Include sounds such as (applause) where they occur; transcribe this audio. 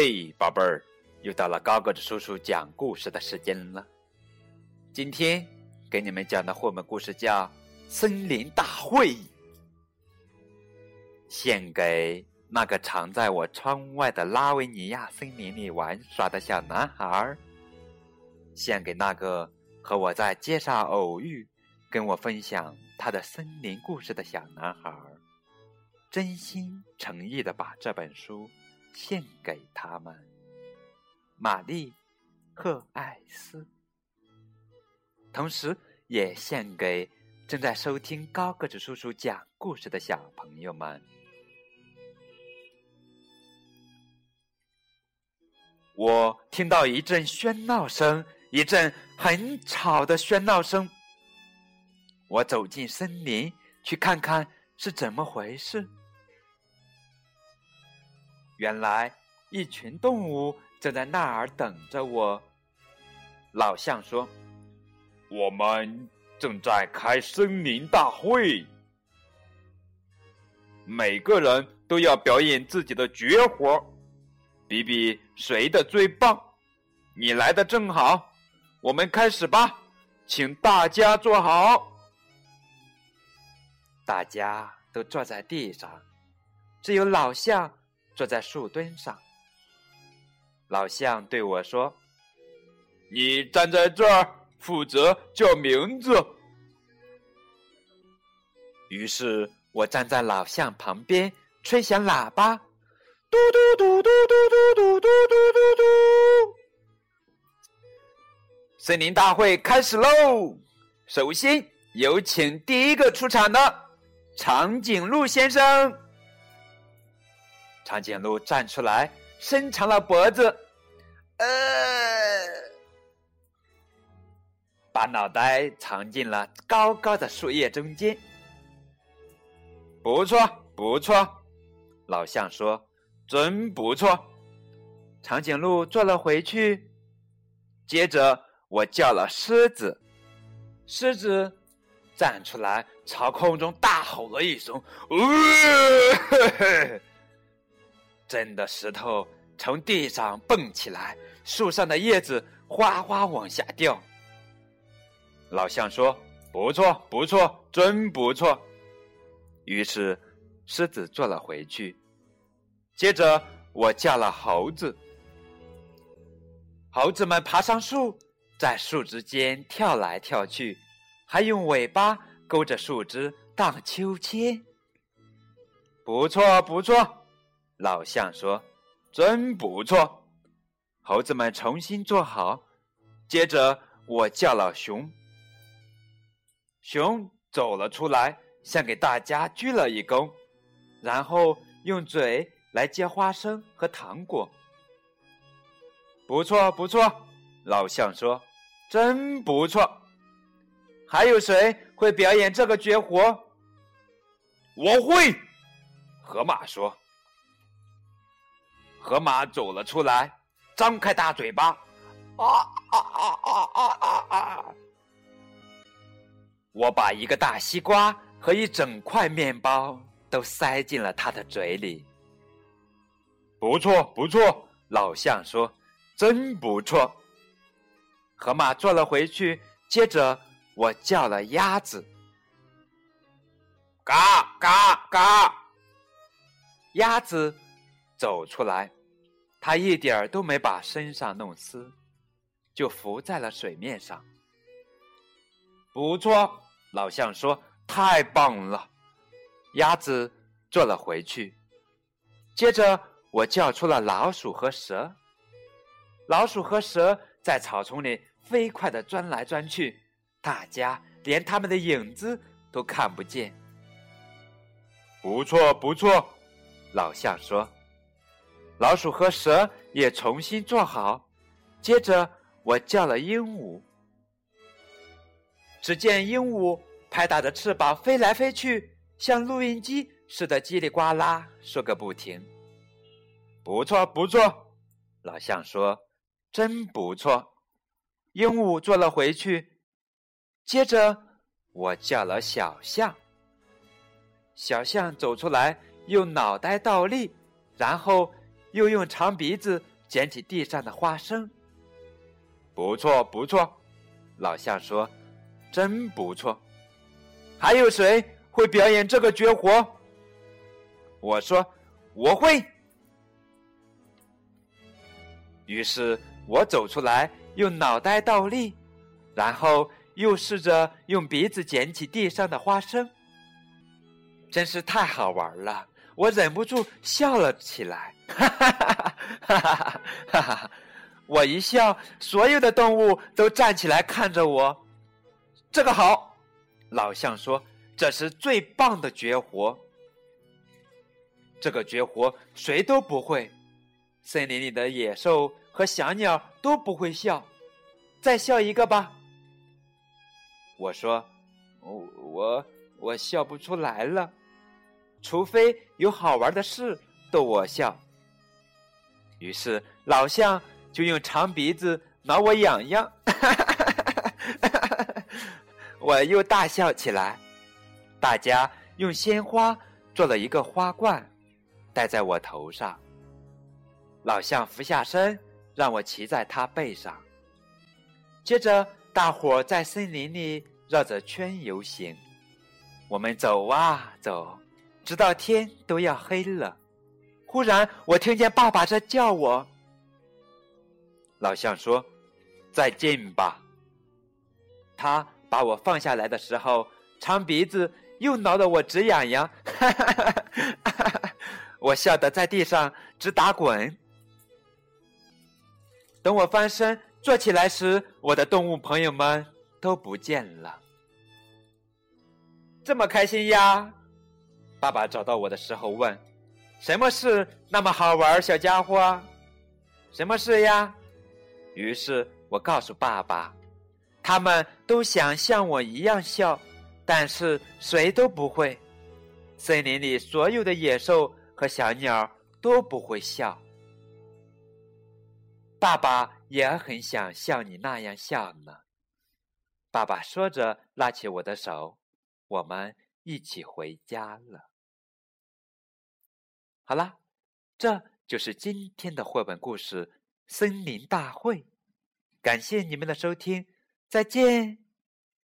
嘿，宝贝儿，又到了高个子叔叔讲故事的时间了。今天给你们讲的绘本故事叫《森林大会》，献给那个常在我窗外的拉维尼亚森林里玩耍的小男孩，献给那个和我在街上偶遇、跟我分享他的森林故事的小男孩，真心诚意的把这本书。献给他们，玛丽·赫艾斯。同时，也献给正在收听高个子叔叔讲故事的小朋友们。我听到一阵喧闹声，一阵很吵的喧闹声。我走进森林，去看看是怎么回事。原来，一群动物正在那儿等着我。老象说：“我们正在开森林大会，每个人都要表演自己的绝活，比比谁的最棒。你来的正好，我们开始吧，请大家坐好。”大家都坐在地上，只有老象。坐在树墩上，老象对我说：“你站在这儿，负责叫名字。”于是我站在老象旁边，吹响喇叭：“嘟嘟嘟嘟嘟嘟嘟嘟嘟嘟！”森林大会开始喽！首先有请第一个出场的长颈鹿先生。长颈鹿站出来，伸长了脖子，呃，把脑袋藏进了高高的树叶中间。不错，不错，老象说：“真不错。”长颈鹿坐了回去。接着，我叫了狮子，狮子站出来，朝空中大吼了一声：“呃！” (laughs) 真的石头从地上蹦起来，树上的叶子哗哗往下掉。老象说：“不错，不错，真不错。”于是狮子坐了回去。接着我叫了猴子，猴子们爬上树，在树枝间跳来跳去，还用尾巴勾着树枝荡秋千。不错，不错。老象说：“真不错。”猴子们重新坐好。接着，我叫了熊。熊走了出来，向给大家鞠了一躬，然后用嘴来接花生和糖果。不错，不错。老象说：“真不错。”还有谁会表演这个绝活？我会。河马说。河马走了出来，张开大嘴巴，啊啊啊啊啊啊啊！我把一个大西瓜和一整块面包都塞进了他的嘴里。不错，不错，老象说：“真不错。”河马坐了回去。接着，我叫了鸭子，嘎嘎嘎！鸭子走出来。他一点儿都没把身上弄湿，就浮在了水面上。不错，老象说：“太棒了。”鸭子坐了回去。接着，我叫出了老鼠和蛇。老鼠和蛇在草丛里飞快地钻来钻去，大家连他们的影子都看不见。不错，不错，老象说。老鼠和蛇也重新坐好，接着我叫了鹦鹉。只见鹦鹉拍打着翅膀飞来飞去，像录音机似的叽里呱啦说个不停。不错，不错，老象说：“真不错。”鹦鹉坐了回去，接着我叫了小象。小象走出来，用脑袋倒立，然后。又用长鼻子捡起地上的花生。不错，不错，老象说：“真不错。”还有谁会表演这个绝活？我说：“我会。”于是我走出来，用脑袋倒立，然后又试着用鼻子捡起地上的花生。真是太好玩了，我忍不住笑了起来。哈哈哈哈哈！哈哈！我一笑，所有的动物都站起来看着我。这个好，老象说：“这是最棒的绝活。这个绝活谁都不会，森林里的野兽和小鸟都不会笑。再笑一个吧。”我说：“我我笑不出来了。”除非有好玩的事逗我笑，于是老象就用长鼻子挠我痒痒，(laughs) 我又大笑起来。大家用鲜花做了一个花冠，戴在我头上。老象俯下身，让我骑在它背上。接着，大伙在森林里绕着圈游行。我们走啊走。直到天都要黑了，忽然我听见爸爸在叫我。老象说：“再见吧。”他把我放下来的时候，长鼻子又挠得我直痒痒，(laughs) 我笑得在地上直打滚。等我翻身坐起来时，我的动物朋友们都不见了。这么开心呀！爸爸找到我的时候问：“什么事那么好玩，小家伙？什么事呀？”于是我告诉爸爸：“他们都想像我一样笑，但是谁都不会。森林里所有的野兽和小鸟都不会笑。爸爸也很想像你那样笑呢。”爸爸说着，拉起我的手，我们一起回家了。好啦，这就是今天的绘本故事《森林大会》。感谢你们的收听，再见。